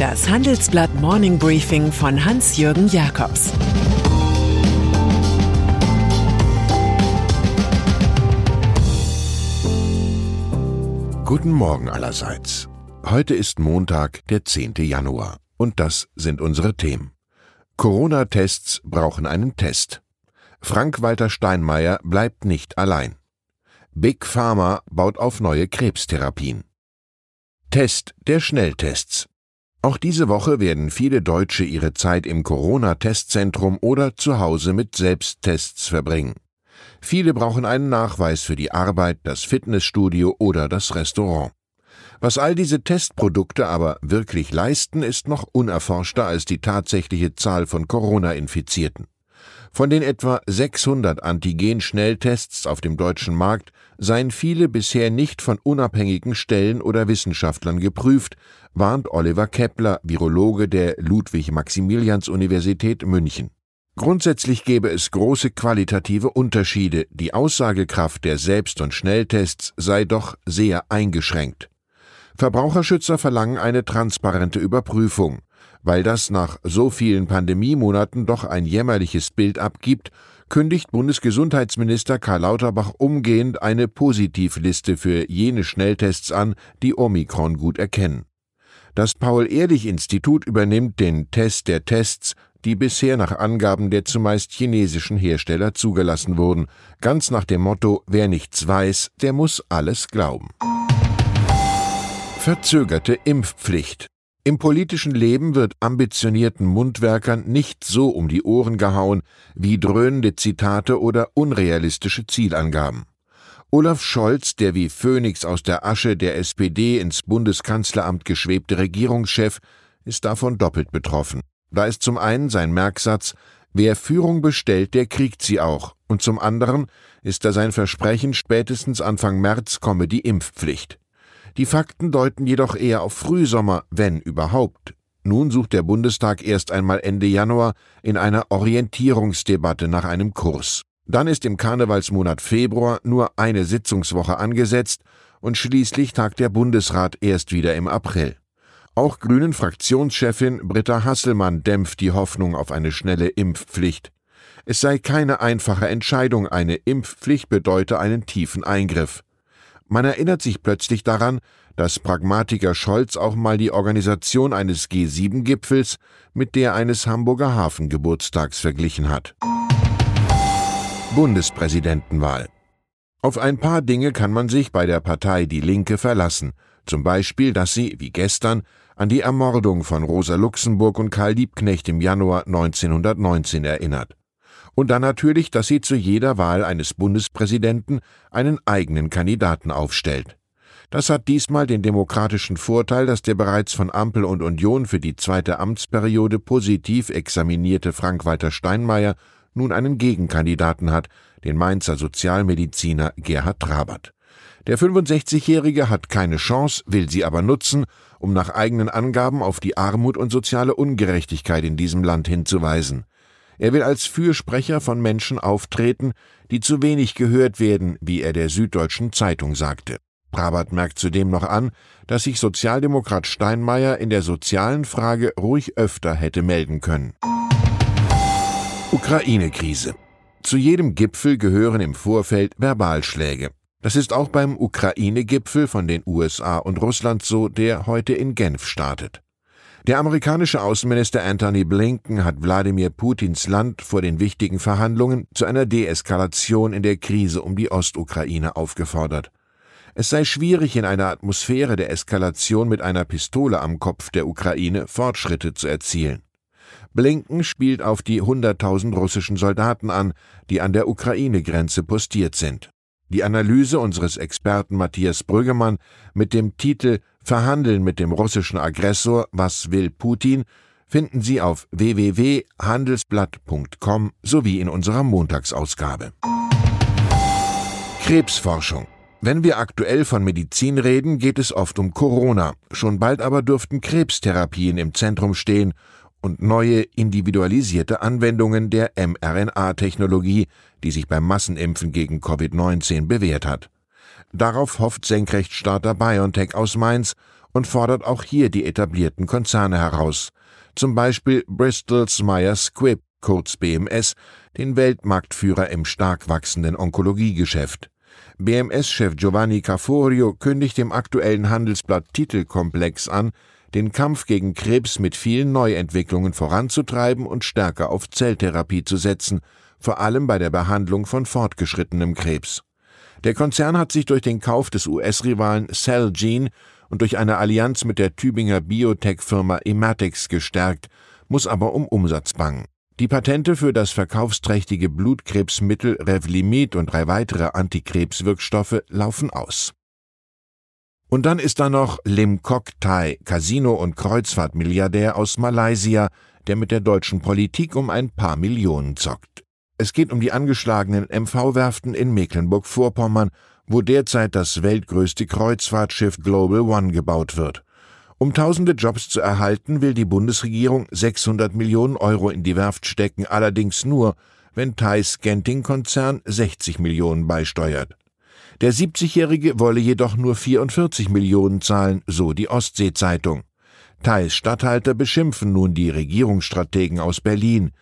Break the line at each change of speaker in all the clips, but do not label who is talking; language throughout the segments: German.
Das Handelsblatt Morning Briefing von Hans-Jürgen Jakobs
Guten Morgen allerseits. Heute ist Montag, der 10. Januar. Und das sind unsere Themen. Corona-Tests brauchen einen Test. Frank-Walter Steinmeier bleibt nicht allein. Big Pharma baut auf neue Krebstherapien. Test der Schnelltests. Auch diese Woche werden viele Deutsche ihre Zeit im Corona-Testzentrum oder zu Hause mit Selbsttests verbringen. Viele brauchen einen Nachweis für die Arbeit, das Fitnessstudio oder das Restaurant. Was all diese Testprodukte aber wirklich leisten, ist noch unerforschter als die tatsächliche Zahl von Corona-Infizierten. Von den etwa 600 Antigen-Schnelltests auf dem deutschen Markt seien viele bisher nicht von unabhängigen Stellen oder Wissenschaftlern geprüft, warnt Oliver Kepler, Virologe der Ludwig-Maximilians-Universität München. Grundsätzlich gäbe es große qualitative Unterschiede, die Aussagekraft der Selbst- und Schnelltests sei doch sehr eingeschränkt. Verbraucherschützer verlangen eine transparente Überprüfung weil das nach so vielen Pandemiemonaten doch ein jämmerliches Bild abgibt, kündigt Bundesgesundheitsminister Karl Lauterbach umgehend eine Positivliste für jene Schnelltests an, die Omikron gut erkennen. Das Paul-Ehrlich-Institut übernimmt den Test der Tests, die bisher nach Angaben der zumeist chinesischen Hersteller zugelassen wurden, ganz nach dem Motto Wer nichts weiß, der muss alles glauben. Verzögerte Impfpflicht im politischen Leben wird ambitionierten Mundwerkern nicht so um die Ohren gehauen wie dröhnende Zitate oder unrealistische Zielangaben. Olaf Scholz, der wie Phönix aus der Asche der SPD ins Bundeskanzleramt geschwebte Regierungschef, ist davon doppelt betroffen. Da ist zum einen sein Merksatz Wer Führung bestellt, der kriegt sie auch, und zum anderen ist da sein Versprechen, spätestens Anfang März komme die Impfpflicht. Die Fakten deuten jedoch eher auf Frühsommer, wenn überhaupt. Nun sucht der Bundestag erst einmal Ende Januar in einer Orientierungsdebatte nach einem Kurs. Dann ist im Karnevalsmonat Februar nur eine Sitzungswoche angesetzt und schließlich tagt der Bundesrat erst wieder im April. Auch Grünen Fraktionschefin Britta Hasselmann dämpft die Hoffnung auf eine schnelle Impfpflicht. Es sei keine einfache Entscheidung, eine Impfpflicht bedeute einen tiefen Eingriff. Man erinnert sich plötzlich daran, dass Pragmatiker Scholz auch mal die Organisation eines G7-Gipfels mit der eines Hamburger Hafengeburtstags verglichen hat. Bundespräsidentenwahl. Auf ein paar Dinge kann man sich bei der Partei Die Linke verlassen, zum Beispiel, dass sie, wie gestern, an die Ermordung von Rosa Luxemburg und Karl Liebknecht im Januar 1919 erinnert. Und dann natürlich, dass sie zu jeder Wahl eines Bundespräsidenten einen eigenen Kandidaten aufstellt. Das hat diesmal den demokratischen Vorteil, dass der bereits von Ampel und Union für die zweite Amtsperiode positiv examinierte Frank-Walter Steinmeier nun einen Gegenkandidaten hat, den Mainzer Sozialmediziner Gerhard Trabert. Der 65-Jährige hat keine Chance, will sie aber nutzen, um nach eigenen Angaben auf die Armut und soziale Ungerechtigkeit in diesem Land hinzuweisen. Er will als Fürsprecher von Menschen auftreten, die zu wenig gehört werden, wie er der Süddeutschen Zeitung sagte. Brabant merkt zudem noch an, dass sich Sozialdemokrat Steinmeier in der sozialen Frage ruhig öfter hätte melden können. Ukraine-Krise. Zu jedem Gipfel gehören im Vorfeld Verbalschläge. Das ist auch beim Ukraine-Gipfel von den USA und Russland so, der heute in Genf startet. Der amerikanische Außenminister Anthony Blinken hat Wladimir Putins Land vor den wichtigen Verhandlungen zu einer Deeskalation in der Krise um die Ostukraine aufgefordert. Es sei schwierig, in einer Atmosphäre der Eskalation mit einer Pistole am Kopf der Ukraine Fortschritte zu erzielen. Blinken spielt auf die 100.000 russischen Soldaten an, die an der Ukraine-Grenze postiert sind. Die Analyse unseres Experten Matthias Brüggemann mit dem Titel Verhandeln mit dem russischen Aggressor Was will Putin finden Sie auf www.handelsblatt.com sowie in unserer Montagsausgabe. Krebsforschung wenn wir aktuell von Medizin reden, geht es oft um Corona. Schon bald aber dürften Krebstherapien im Zentrum stehen und neue individualisierte Anwendungen der mRNA-Technologie, die sich beim Massenimpfen gegen Covid-19 bewährt hat. Darauf hofft Senkrechtstarter BioNTech aus Mainz und fordert auch hier die etablierten Konzerne heraus, zum Beispiel Bristol's Myers Squibb, kurz BMS, den Weltmarktführer im stark wachsenden Onkologiegeschäft. BMS-Chef Giovanni Caforio kündigt dem aktuellen Handelsblatt Titelkomplex an, den Kampf gegen Krebs mit vielen Neuentwicklungen voranzutreiben und stärker auf Zelltherapie zu setzen, vor allem bei der Behandlung von fortgeschrittenem Krebs. Der Konzern hat sich durch den Kauf des US-Rivalen Celgene und durch eine Allianz mit der Tübinger Biotech-Firma Ematix gestärkt, muss aber um Umsatz bangen. Die Patente für das verkaufsträchtige Blutkrebsmittel Revlimid und drei weitere Antikrebswirkstoffe laufen aus. Und dann ist da noch Lim Kok Thai, Casino- und Kreuzfahrtmilliardär aus Malaysia, der mit der deutschen Politik um ein paar Millionen zockt. Es geht um die angeschlagenen MV-Werften in Mecklenburg-Vorpommern, wo derzeit das weltgrößte Kreuzfahrtschiff Global One gebaut wird. Um tausende Jobs zu erhalten, will die Bundesregierung 600 Millionen Euro in die Werft stecken, allerdings nur, wenn Thais Genting-Konzern 60 Millionen beisteuert. Der 70-Jährige wolle jedoch nur 44 Millionen zahlen, so die Ostsee-Zeitung. Thais Statthalter beschimpfen nun die Regierungsstrategen aus Berlin.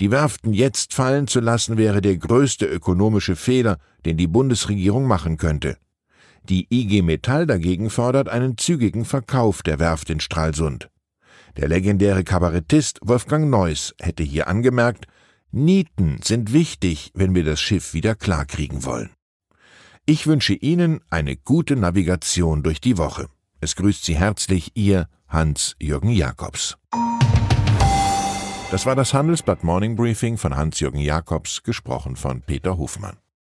Die Werften jetzt fallen zu lassen wäre der größte ökonomische Fehler, den die Bundesregierung machen könnte. Die IG Metall dagegen fordert einen zügigen Verkauf der Werft in Stralsund. Der legendäre Kabarettist Wolfgang Neuss hätte hier angemerkt, Nieten sind wichtig, wenn wir das Schiff wieder klarkriegen wollen. Ich wünsche Ihnen eine gute Navigation durch die Woche. Es grüßt Sie herzlich Ihr Hans-Jürgen Jakobs. Das war das Handelsblatt Morning Briefing von Hans-Jürgen Jakobs, gesprochen von Peter Hofmann.